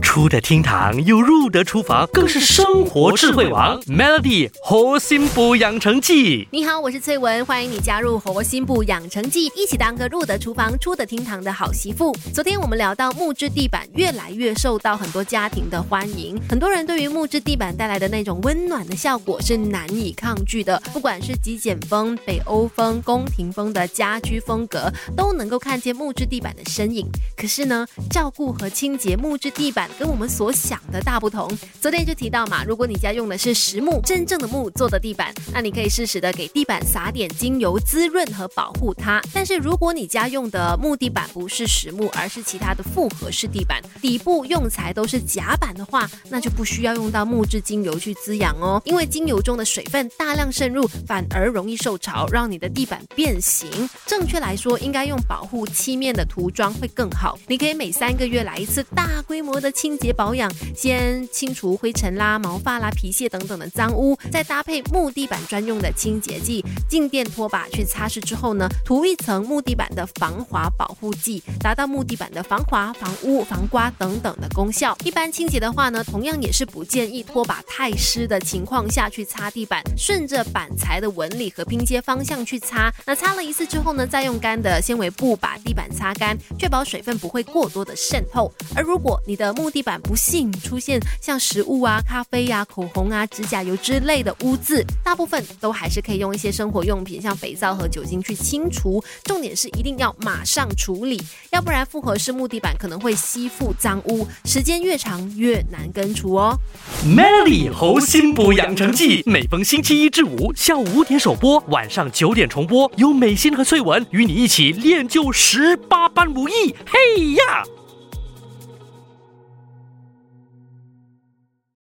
出得厅堂又入得厨房，更是生活智慧王。Melody 活心补养成记，你好，我是翠文，欢迎你加入活心部养成记，一起当个入得厨房、出得厅堂的好媳妇。昨天我们聊到木质地板越来越受到很多家庭的欢迎，很多人对于木质地板带来的那种温暖的效果是难以抗拒的。不管是极简风、北欧风、宫廷风的家居风格，都能够看见木质地板的身影。可是呢，照顾和清洁木质地板。跟我们所想的大不同。昨天就提到嘛，如果你家用的是实木，真正的木做的地板，那你可以适时的给地板撒点精油滋润和保护它。但是如果你家用的木地板不是实木，而是其他的复合式地板，底部用材都是夹板的话，那就不需要用到木质精油去滋养哦，因为精油中的水分大量渗入，反而容易受潮，让你的地板变形。正确来说，应该用保护漆面的涂装会更好。你可以每三个月来一次大规模的清。洁保养，先清除灰尘啦、毛发啦、皮屑等等的脏污，再搭配木地板专用的清洁剂，静电拖把去擦拭之后呢，涂一层木地板的防滑保护剂，达到木地板的防滑、防污、防刮等等的功效。一般清洁的话呢，同样也是不建议拖把太湿的情况下去擦地板，顺着板材的纹理和拼接方向去擦。那擦了一次之后呢，再用干的纤维布把地板擦干，确保水分不会过多的渗透。而如果你的木地板不幸出现像食物啊、咖啡呀、口红啊、指甲油之类的污渍，大部分都还是可以用一些生活用品，像肥皂和酒精去清除。重点是一定要马上处理，要不然复合式木地板可能会吸附脏污，时间越长越难根除哦。Melody 猴心补养成记，每逢星期一至五下午五点首播，晚上九点重播，有美心和翠文与你一起练就十八般武艺。嘿呀！